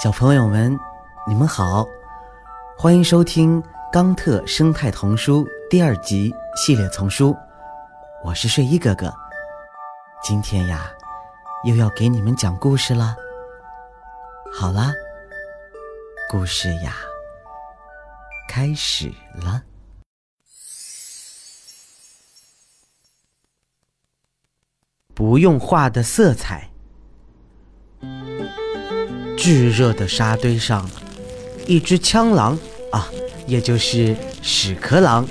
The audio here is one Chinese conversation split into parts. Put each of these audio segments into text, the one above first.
小朋友们，你们好，欢迎收听《冈特生态童书》第二集系列丛书。我是睡衣哥哥，今天呀，又要给你们讲故事了。好啦，故事呀，开始了。不用画的色彩。炙热的沙堆上，一只枪狼啊，也就是屎壳郎，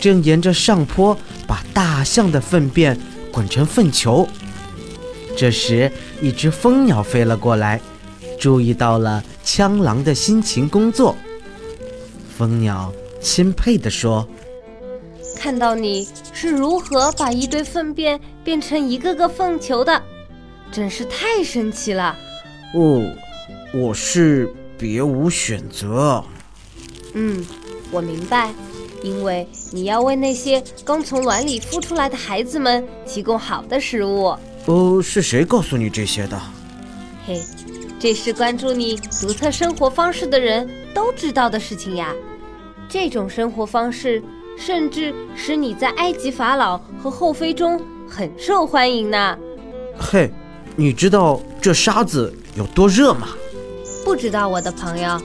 正沿着上坡把大象的粪便滚成粪球。这时，一只蜂鸟飞了过来，注意到了枪狼的辛勤工作。蜂鸟钦佩地说：“看到你是如何把一堆粪便变成一个个粪球的，真是太神奇了。”哦。我是别无选择。嗯，我明白，因为你要为那些刚从卵里孵出来的孩子们提供好的食物。哦，是谁告诉你这些的？嘿，这是关注你独特生活方式的人都知道的事情呀。这种生活方式甚至使你在埃及法老和后妃中很受欢迎呢。嘿，你知道这沙子有多热吗？不知道我的朋友，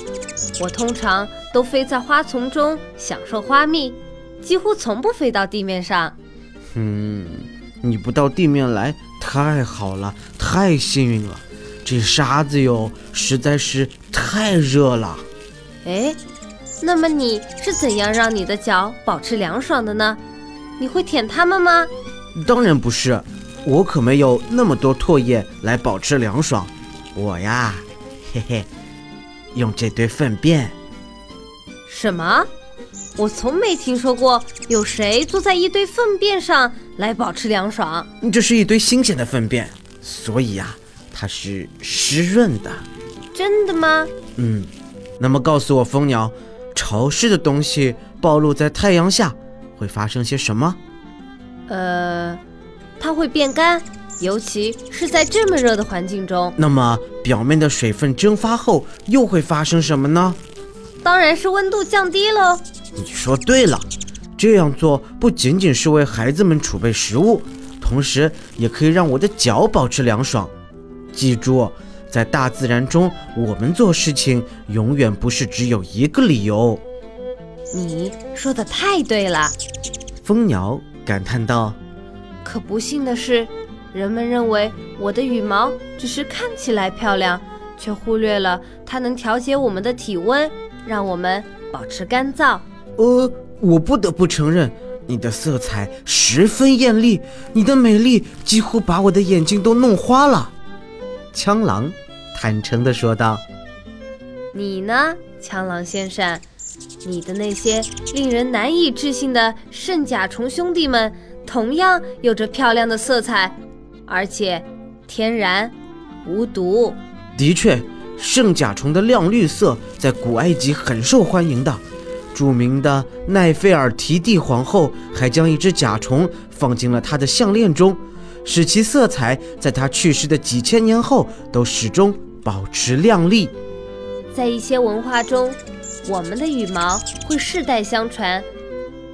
我通常都飞在花丛中享受花蜜，几乎从不飞到地面上。嗯，你不到地面来太好了，太幸运了。这沙子哟，实在是太热了。哎，那么你是怎样让你的脚保持凉爽的呢？你会舔它们吗？当然不是，我可没有那么多唾液来保持凉爽。我呀。嘿嘿，用这堆粪便？什么？我从没听说过有谁坐在一堆粪便上来保持凉爽。这是一堆新鲜的粪便，所以呀，它是湿润的。真的吗？嗯。那么告诉我，蜂鸟，潮湿的东西暴露在太阳下会发生些什么？呃，它会变干。尤其是在这么热的环境中，那么表面的水分蒸发后又会发生什么呢？当然是温度降低喽。你说对了，这样做不仅仅是为孩子们储备食物，同时也可以让我的脚保持凉爽。记住，在大自然中，我们做事情永远不是只有一个理由。你说的太对了，蜂鸟感叹道。可不幸的是。人们认为我的羽毛只是看起来漂亮，却忽略了它能调节我们的体温，让我们保持干燥。呃，我不得不承认，你的色彩十分艳丽，你的美丽几乎把我的眼睛都弄花了。枪狼坦诚地说道：“你呢，枪狼先生？你的那些令人难以置信的圣甲虫兄弟们，同样有着漂亮的色彩。”而且，天然，无毒。的确，圣甲虫的亮绿色在古埃及很受欢迎的。著名的奈菲尔提蒂皇后还将一只甲虫放进了她的项链中，使其色彩在她去世的几千年后都始终保持亮丽。在一些文化中，我们的羽毛会世代相传，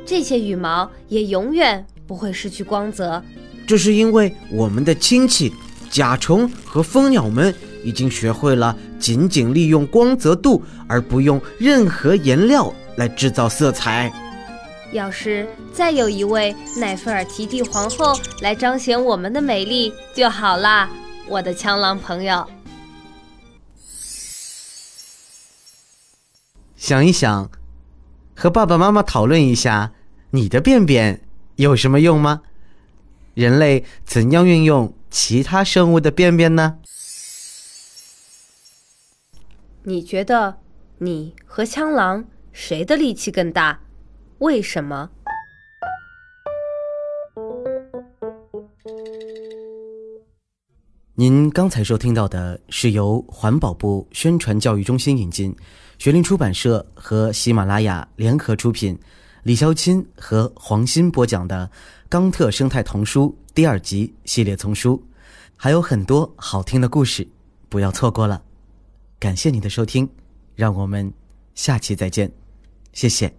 这些羽毛也永远不会失去光泽。这是因为我们的亲戚甲虫和蜂鸟们已经学会了仅仅利用光泽度，而不用任何颜料来制造色彩。要是再有一位奈菲尔提蒂皇后来彰显我们的美丽就好啦，我的枪狼朋友。想一想，和爸爸妈妈讨论一下，你的便便有什么用吗？人类怎样运用其他生物的便便呢？你觉得你和枪狼谁的力气更大？为什么？您刚才收听到的是由环保部宣传教育中心引进，学林出版社和喜马拉雅联合出品，李潇钦和黄鑫播讲的。冈特生态童书第二集系列丛书，还有很多好听的故事，不要错过了。感谢你的收听，让我们下期再见，谢谢。